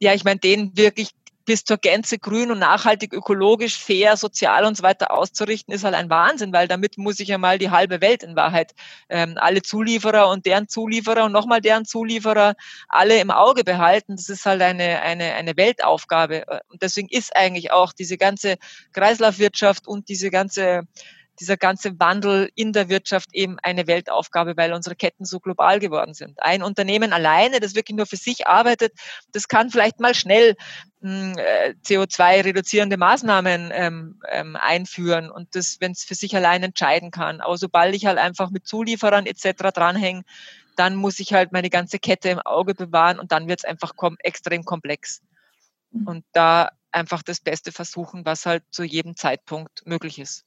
ja, ich meine, den wirklich bis zur Gänze grün und nachhaltig, ökologisch, fair, sozial und so weiter auszurichten, ist halt ein Wahnsinn, weil damit muss ich ja mal die halbe Welt in Wahrheit, ähm, alle Zulieferer und deren Zulieferer und nochmal deren Zulieferer alle im Auge behalten. Das ist halt eine, eine, eine Weltaufgabe. Und deswegen ist eigentlich auch diese ganze Kreislaufwirtschaft und diese ganze dieser ganze Wandel in der Wirtschaft eben eine Weltaufgabe, weil unsere Ketten so global geworden sind. Ein Unternehmen alleine, das wirklich nur für sich arbeitet, das kann vielleicht mal schnell hm, äh, CO2-reduzierende Maßnahmen ähm, ähm, einführen und das, wenn es für sich allein entscheiden kann. Aber sobald ich halt einfach mit Zulieferern etc. dranhänge, dann muss ich halt meine ganze Kette im Auge bewahren und dann wird es einfach kom extrem komplex. Mhm. Und da einfach das Beste versuchen, was halt zu jedem Zeitpunkt möglich ist.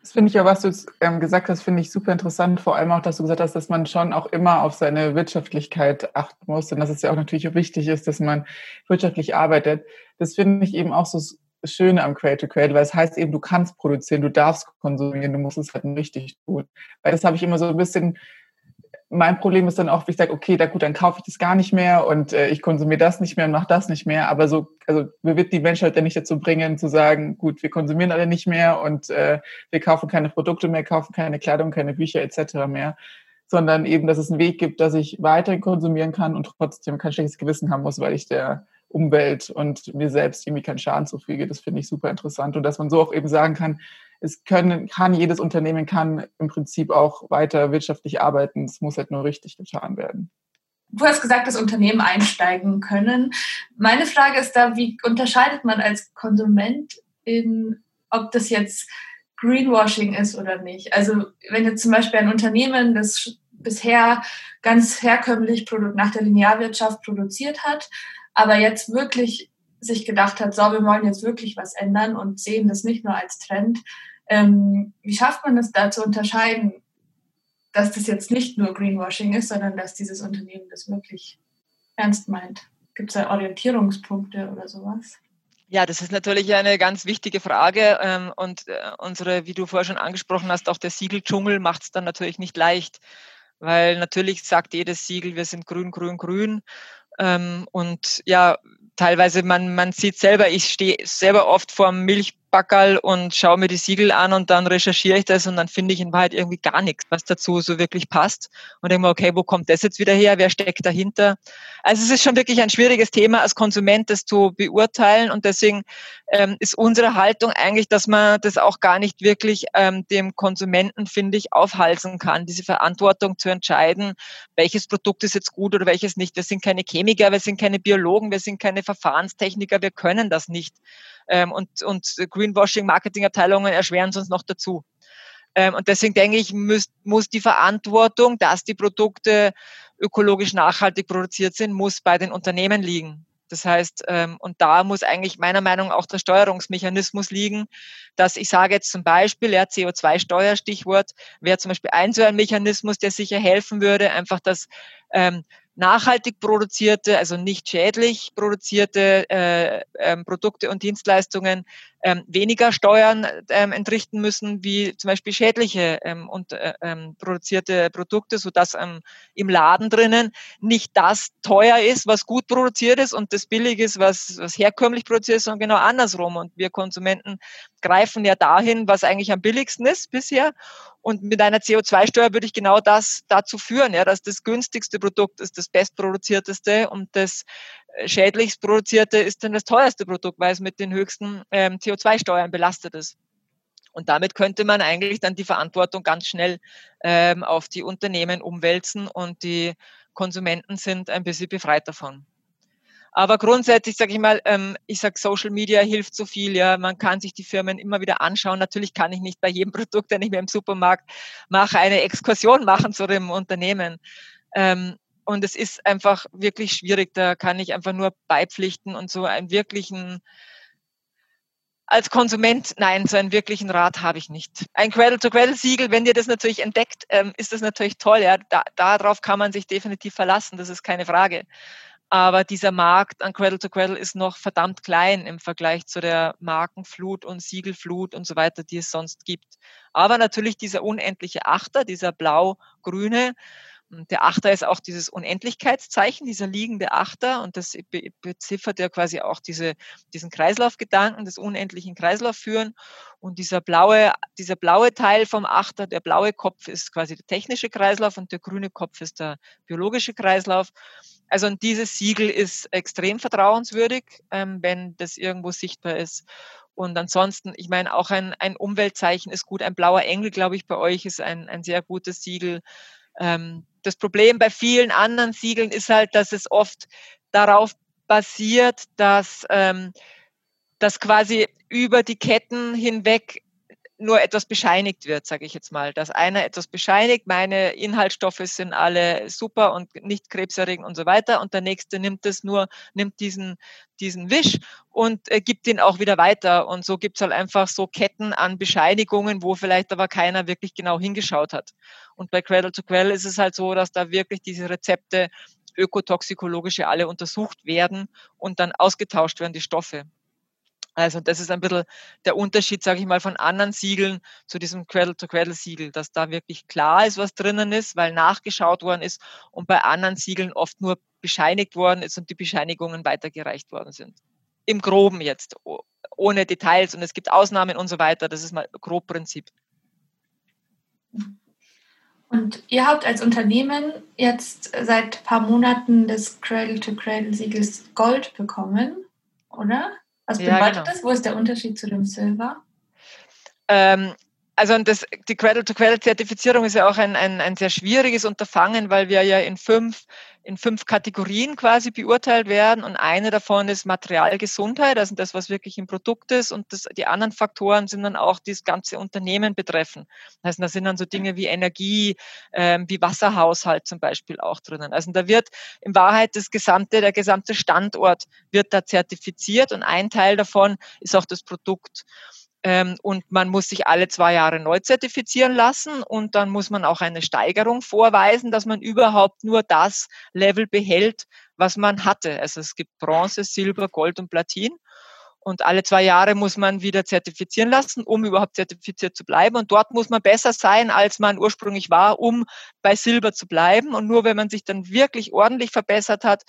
Das finde ich ja, was du ähm, gesagt hast, finde ich super interessant. Vor allem auch, dass du gesagt hast, dass man schon auch immer auf seine Wirtschaftlichkeit achten muss und dass es ja auch natürlich wichtig ist, dass man wirtschaftlich arbeitet. Das finde ich eben auch so Schöne am Create to Create, weil es heißt eben, du kannst produzieren, du darfst konsumieren, du musst es halt richtig tun. Weil das habe ich immer so ein bisschen mein Problem ist dann auch, wie ich sage, okay, da gut, dann kaufe ich das gar nicht mehr und äh, ich konsumiere das nicht mehr und mache das nicht mehr. Aber so, also wir wird die Menschheit ja nicht dazu bringen, zu sagen, gut, wir konsumieren alle nicht mehr und äh, wir kaufen keine Produkte mehr, kaufen keine Kleidung, keine Bücher etc. mehr, sondern eben, dass es einen Weg gibt, dass ich weiterhin konsumieren kann und trotzdem kein schlechtes Gewissen haben muss, weil ich der Umwelt und mir selbst irgendwie keinen Schaden zufüge. Das finde ich super interessant und dass man so auch eben sagen kann, es können, kann jedes Unternehmen kann im Prinzip auch weiter wirtschaftlich arbeiten. Es muss halt nur richtig getan werden. Du hast gesagt, dass Unternehmen einsteigen können. Meine Frage ist da, wie unterscheidet man als Konsument in, ob das jetzt Greenwashing ist oder nicht? Also wenn jetzt zum Beispiel ein Unternehmen, das bisher ganz herkömmlich nach der Linearwirtschaft produziert hat, aber jetzt wirklich sich gedacht hat, so, wir wollen jetzt wirklich was ändern und sehen das nicht nur als Trend. Ähm, wie schafft man es da zu unterscheiden, dass das jetzt nicht nur Greenwashing ist, sondern dass dieses Unternehmen das wirklich ernst meint? Gibt es da Orientierungspunkte oder sowas? Ja, das ist natürlich eine ganz wichtige Frage ähm, und äh, unsere, wie du vorher schon angesprochen hast, auch der Siegeldschungel macht es dann natürlich nicht leicht, weil natürlich sagt jedes Siegel, wir sind grün, grün, grün ähm, und ja, teilweise man, man sieht selber, ich stehe selber oft vorm Milch Backerl und schaue mir die Siegel an und dann recherchiere ich das und dann finde ich in Wahrheit irgendwie gar nichts, was dazu so wirklich passt. Und denke mir, okay, wo kommt das jetzt wieder her? Wer steckt dahinter? Also es ist schon wirklich ein schwieriges Thema als Konsument, das zu beurteilen. Und deswegen ähm, ist unsere Haltung eigentlich, dass man das auch gar nicht wirklich ähm, dem Konsumenten, finde ich, aufhalsen kann, diese Verantwortung zu entscheiden, welches Produkt ist jetzt gut oder welches nicht. Wir sind keine Chemiker, wir sind keine Biologen, wir sind keine Verfahrenstechniker, wir können das nicht ähm, und, und Greenwashing-Marketingabteilungen erschweren es uns noch dazu. Ähm, und deswegen denke ich, muss, muss die Verantwortung, dass die Produkte ökologisch nachhaltig produziert sind, muss bei den Unternehmen liegen. Das heißt, ähm, und da muss eigentlich meiner Meinung nach auch der Steuerungsmechanismus liegen, dass ich sage jetzt zum Beispiel, ja, CO2-Steuer, Stichwort, wäre zum Beispiel ein so ein Mechanismus, der sicher helfen würde, einfach dass ähm, nachhaltig produzierte, also nicht schädlich produzierte äh, ähm, Produkte und Dienstleistungen ähm, weniger Steuern ähm, entrichten müssen wie zum Beispiel schädliche ähm, und äh, ähm, produzierte Produkte, sodass ähm, im Laden drinnen nicht das teuer ist, was gut produziert ist und das billig ist, was, was herkömmlich produziert ist, sondern genau andersrum. Und wir Konsumenten greifen ja dahin, was eigentlich am billigsten ist bisher. Und mit einer CO2-Steuer würde ich genau das dazu führen, ja, dass das günstigste Produkt ist das bestproduzierteste und das schädlichst produzierte ist dann das teuerste Produkt, weil es mit den höchsten ähm, CO2-Steuern belastet ist. Und damit könnte man eigentlich dann die Verantwortung ganz schnell ähm, auf die Unternehmen umwälzen und die Konsumenten sind ein bisschen befreit davon. Aber grundsätzlich sage ich mal, ähm, ich sage, Social Media hilft so viel. Ja, man kann sich die Firmen immer wieder anschauen. Natürlich kann ich nicht bei jedem [LAUGHS] Produkt, den ich mir im Supermarkt mache, eine Exkursion machen zu dem Unternehmen. Ähm, und es ist einfach wirklich schwierig. Da kann ich einfach nur beipflichten und so einen wirklichen als Konsument, nein, so einen wirklichen Rat habe ich nicht. Ein Cradle-to-Cradle-Siegel, wenn ihr das natürlich entdeckt, ähm, ist das natürlich toll. Ja, da, darauf kann man sich definitiv verlassen. Das ist keine Frage. Aber dieser Markt an Cradle to Cradle ist noch verdammt klein im Vergleich zu der Markenflut und Siegelflut und so weiter, die es sonst gibt. Aber natürlich dieser unendliche Achter, dieser blau-grüne, der Achter ist auch dieses Unendlichkeitszeichen, dieser liegende Achter und das beziffert ja quasi auch diese, diesen Kreislaufgedanken des unendlichen Kreislauf führen. Und dieser blaue, dieser blaue Teil vom Achter, der blaue Kopf ist quasi der technische Kreislauf und der grüne Kopf ist der biologische Kreislauf. Also und dieses Siegel ist extrem vertrauenswürdig, ähm, wenn das irgendwo sichtbar ist. Und ansonsten, ich meine, auch ein, ein Umweltzeichen ist gut. Ein blauer Engel, glaube ich, bei euch ist ein, ein sehr gutes Siegel. Ähm, das Problem bei vielen anderen Siegeln ist halt, dass es oft darauf basiert, dass, ähm, dass quasi über die Ketten hinweg nur etwas bescheinigt wird, sage ich jetzt mal. Dass einer etwas bescheinigt, meine Inhaltsstoffe sind alle super und nicht krebserregend und so weiter und der nächste nimmt es nur, nimmt diesen, diesen Wisch und äh, gibt ihn auch wieder weiter. Und so gibt es halt einfach so Ketten an Bescheinigungen, wo vielleicht aber keiner wirklich genau hingeschaut hat. Und bei Cradle to Quell ist es halt so, dass da wirklich diese Rezepte ökotoxikologische alle untersucht werden und dann ausgetauscht werden, die Stoffe. Also das ist ein bisschen der Unterschied, sage ich mal, von anderen Siegeln zu diesem Cradle-to-Cradle-Siegel, dass da wirklich klar ist, was drinnen ist, weil nachgeschaut worden ist und bei anderen Siegeln oft nur bescheinigt worden ist und die Bescheinigungen weitergereicht worden sind. Im Groben jetzt, ohne Details und es gibt Ausnahmen und so weiter. Das ist mal grob Prinzip. Und ihr habt als Unternehmen jetzt seit ein paar Monaten des Cradle-to-Cradle-Siegels Gold bekommen, oder? Was bedeutet ja, genau. das? Wo ist der Unterschied zu dem Silber? Ähm, also das, die Cradle-to-Cradle-Zertifizierung ist ja auch ein, ein, ein sehr schwieriges Unterfangen, weil wir ja in fünf, in fünf Kategorien quasi beurteilt werden und eine davon ist Materialgesundheit, also das, was wirklich im Produkt ist und das, die anderen Faktoren sind dann auch das ganze Unternehmen betreffen. Also da sind dann so Dinge wie Energie, ähm, wie Wasserhaushalt zum Beispiel auch drinnen. Also da wird in Wahrheit das gesamte, der gesamte Standort wird da zertifiziert und ein Teil davon ist auch das Produkt. Ähm, und man muss sich alle zwei Jahre neu zertifizieren lassen und dann muss man auch eine Steigerung vorweisen, dass man überhaupt nur das Level behält, was man hatte. Also es gibt Bronze, Silber, Gold und Platin. Und alle zwei Jahre muss man wieder zertifizieren lassen, um überhaupt zertifiziert zu bleiben. Und dort muss man besser sein, als man ursprünglich war, um bei Silber zu bleiben. Und nur wenn man sich dann wirklich ordentlich verbessert hat,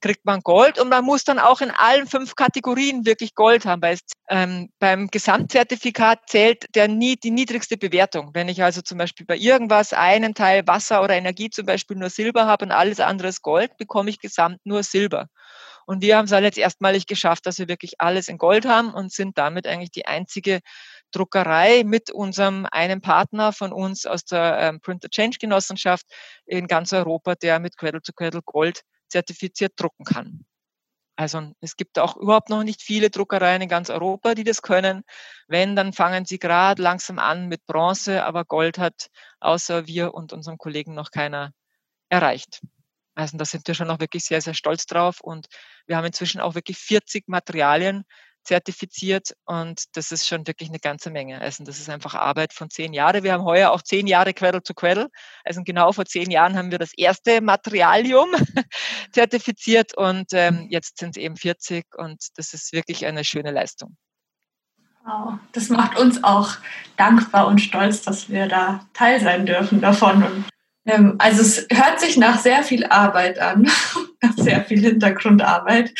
kriegt man Gold und man muss dann auch in allen fünf Kategorien wirklich Gold haben, weil es, ähm, beim Gesamtzertifikat zählt der nie, die niedrigste Bewertung. Wenn ich also zum Beispiel bei irgendwas einen Teil Wasser oder Energie zum Beispiel nur Silber habe und alles andere ist Gold, bekomme ich gesamt nur Silber. Und wir haben es halt jetzt erstmalig geschafft, dass wir wirklich alles in Gold haben und sind damit eigentlich die einzige Druckerei mit unserem einen Partner von uns aus der ähm, Printer Change Genossenschaft in ganz Europa, der mit Cradle to Cradle Gold zertifiziert drucken kann. Also es gibt auch überhaupt noch nicht viele Druckereien in ganz Europa, die das können. Wenn, dann fangen sie gerade langsam an mit Bronze, aber Gold hat außer wir und unserem Kollegen noch keiner erreicht. Also da sind wir schon auch wirklich sehr, sehr stolz drauf. Und wir haben inzwischen auch wirklich 40 Materialien, zertifiziert und das ist schon wirklich eine ganze Menge. Also das ist einfach Arbeit von zehn Jahren. Wir haben heuer auch zehn Jahre Queddle to Queddle. Also genau vor zehn Jahren haben wir das erste Materialium [LAUGHS] zertifiziert und ähm, jetzt sind es eben 40 und das ist wirklich eine schöne Leistung. Wow, das macht uns auch dankbar und stolz, dass wir da Teil sein dürfen davon. Und, also es hört sich nach sehr viel Arbeit an, [LAUGHS] nach sehr viel Hintergrundarbeit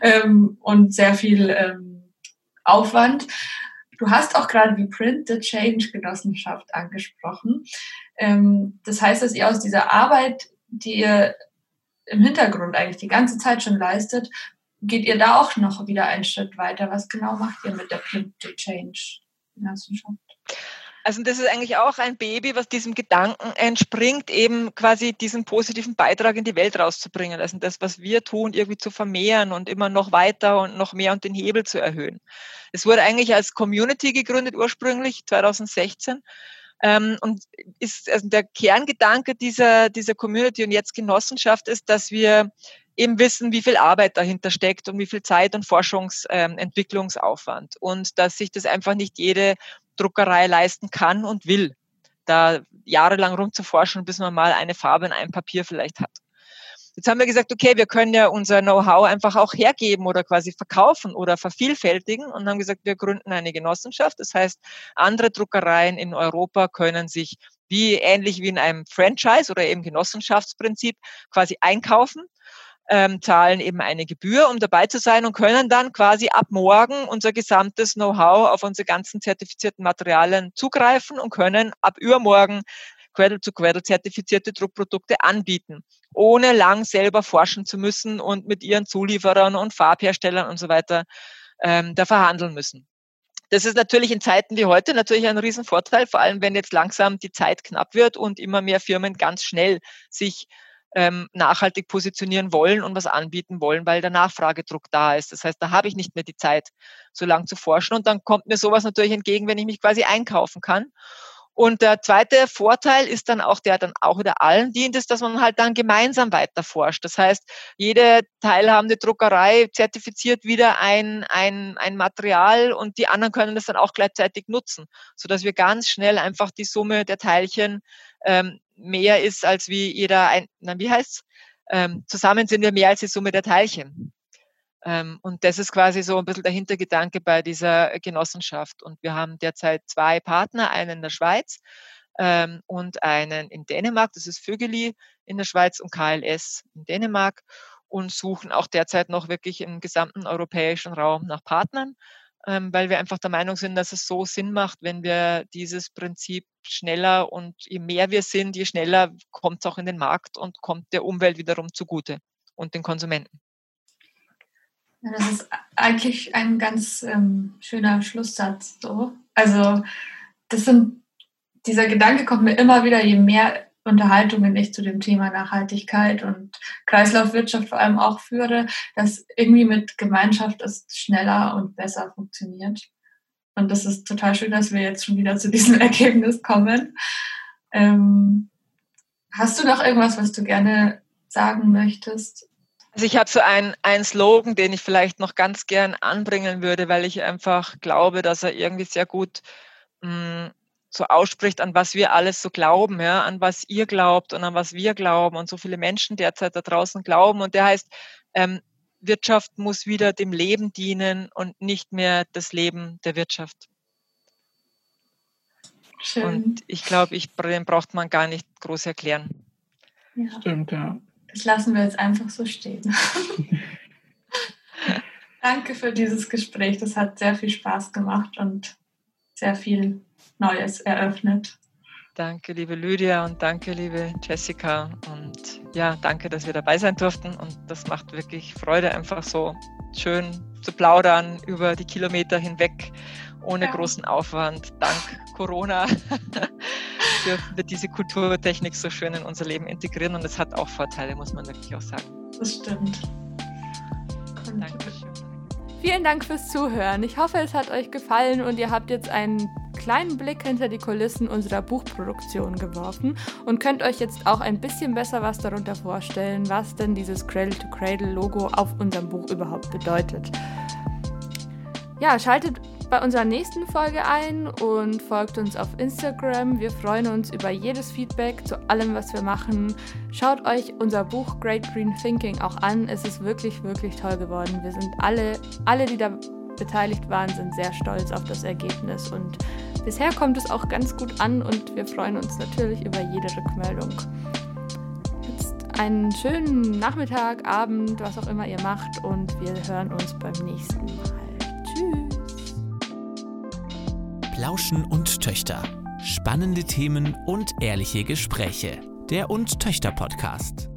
ähm, und sehr viel ähm, Aufwand. Du hast auch gerade die Print the Change Genossenschaft angesprochen. Ähm, das heißt, dass ihr aus dieser Arbeit, die ihr im Hintergrund eigentlich die ganze Zeit schon leistet, geht ihr da auch noch wieder einen Schritt weiter? Was genau macht ihr mit der Print the Change Genossenschaft? Also das ist eigentlich auch ein Baby, was diesem Gedanken entspringt, eben quasi diesen positiven Beitrag in die Welt rauszubringen. Also das, was wir tun, irgendwie zu vermehren und immer noch weiter und noch mehr und den Hebel zu erhöhen. Es wurde eigentlich als Community gegründet ursprünglich 2016 ähm, und ist also der Kerngedanke dieser dieser Community und jetzt Genossenschaft ist, dass wir eben wissen, wie viel Arbeit dahinter steckt und wie viel Zeit und Forschungsentwicklungsaufwand. Ähm, und dass sich das einfach nicht jede Druckerei leisten kann und will, da jahrelang rumzuforschen, bis man mal eine Farbe in einem Papier vielleicht hat. Jetzt haben wir gesagt, okay, wir können ja unser Know-how einfach auch hergeben oder quasi verkaufen oder vervielfältigen und haben gesagt, wir gründen eine Genossenschaft. Das heißt, andere Druckereien in Europa können sich wie ähnlich wie in einem Franchise oder eben Genossenschaftsprinzip quasi einkaufen ähm, zahlen eben eine Gebühr, um dabei zu sein und können dann quasi ab morgen unser gesamtes Know-how auf unsere ganzen zertifizierten Materialien zugreifen und können ab übermorgen Queddle zertifizierte Druckprodukte anbieten, ohne lang selber forschen zu müssen und mit ihren Zulieferern und Farbherstellern und so weiter ähm, da verhandeln müssen. Das ist natürlich in Zeiten wie heute natürlich ein Riesenvorteil, vor allem wenn jetzt langsam die Zeit knapp wird und immer mehr Firmen ganz schnell sich ähm, nachhaltig positionieren wollen und was anbieten wollen, weil der Nachfragedruck da ist. Das heißt, da habe ich nicht mehr die Zeit, so lang zu forschen. Und dann kommt mir sowas natürlich entgegen, wenn ich mich quasi einkaufen kann. Und der zweite Vorteil ist dann auch, der dann auch wieder allen dient, ist, dass man halt dann gemeinsam weiter forscht. Das heißt, jede teilhabende Druckerei zertifiziert wieder ein, ein, ein Material und die anderen können das dann auch gleichzeitig nutzen, sodass wir ganz schnell einfach die Summe der Teilchen ähm, mehr ist als wie jeder ein, na, wie heißt's? Ähm, zusammen sind wir mehr als die Summe der Teilchen. Ähm, und das ist quasi so ein bisschen der Hintergedanke bei dieser Genossenschaft. Und wir haben derzeit zwei Partner, einen in der Schweiz ähm, und einen in Dänemark. Das ist Vögeli in der Schweiz und KLS in Dänemark und suchen auch derzeit noch wirklich im gesamten europäischen Raum nach Partnern ähm, weil wir einfach der Meinung sind, dass es so Sinn macht, wenn wir dieses Prinzip schneller und je mehr wir sind, je schneller kommt es auch in den Markt und kommt der Umwelt wiederum zugute und den Konsumenten. Das ist eigentlich ein ganz ähm, schöner Schlusssatz. So. Also das sind, dieser Gedanke kommt mir immer wieder, je mehr Unterhaltungen ich zu dem Thema Nachhaltigkeit und Kreislaufwirtschaft vor allem auch führe, dass irgendwie mit Gemeinschaft es schneller und besser funktioniert. Und das ist total schön, dass wir jetzt schon wieder zu diesem [LAUGHS] Ergebnis kommen. Ähm, hast du noch irgendwas, was du gerne sagen möchtest? Also ich habe so einen, einen Slogan, den ich vielleicht noch ganz gern anbringen würde, weil ich einfach glaube, dass er irgendwie sehr gut mh, mm, so ausspricht, an was wir alles so glauben, ja, an was ihr glaubt und an was wir glauben und so viele Menschen derzeit da draußen glauben. Und der heißt, ähm, Wirtschaft muss wieder dem Leben dienen und nicht mehr das Leben der Wirtschaft. Schön. Und ich glaube, ich, den braucht man gar nicht groß erklären. Ja. Stimmt, ja. Das lassen wir jetzt einfach so stehen. [LAUGHS] Danke für dieses Gespräch. Das hat sehr viel Spaß gemacht und sehr viel Neues eröffnet. Danke, liebe Lydia und danke, liebe Jessica. Und ja, danke, dass wir dabei sein durften. Und das macht wirklich Freude, einfach so schön zu plaudern über die Kilometer hinweg, ohne ja. großen Aufwand. Dank Corona [LAUGHS] dürfen wir diese Kulturtechnik so schön in unser Leben integrieren. Und es hat auch Vorteile, muss man wirklich auch sagen. Das stimmt. Dankeschön. Vielen Dank fürs Zuhören. Ich hoffe, es hat euch gefallen und ihr habt jetzt einen kleinen Blick hinter die Kulissen unserer Buchproduktion geworfen und könnt euch jetzt auch ein bisschen besser was darunter vorstellen, was denn dieses Cradle-to-Cradle-Logo auf unserem Buch überhaupt bedeutet. Ja, schaltet bei unserer nächsten Folge ein und folgt uns auf Instagram. Wir freuen uns über jedes Feedback zu allem, was wir machen. Schaut euch unser Buch Great Green Thinking auch an. Es ist wirklich, wirklich toll geworden. Wir sind alle, alle, die da beteiligt waren, sind sehr stolz auf das Ergebnis und bisher kommt es auch ganz gut an und wir freuen uns natürlich über jede Rückmeldung. Jetzt einen schönen Nachmittag, Abend, was auch immer ihr macht und wir hören uns beim nächsten Mal. Plauschen und Töchter. Spannende Themen und ehrliche Gespräche. Der und Töchter Podcast.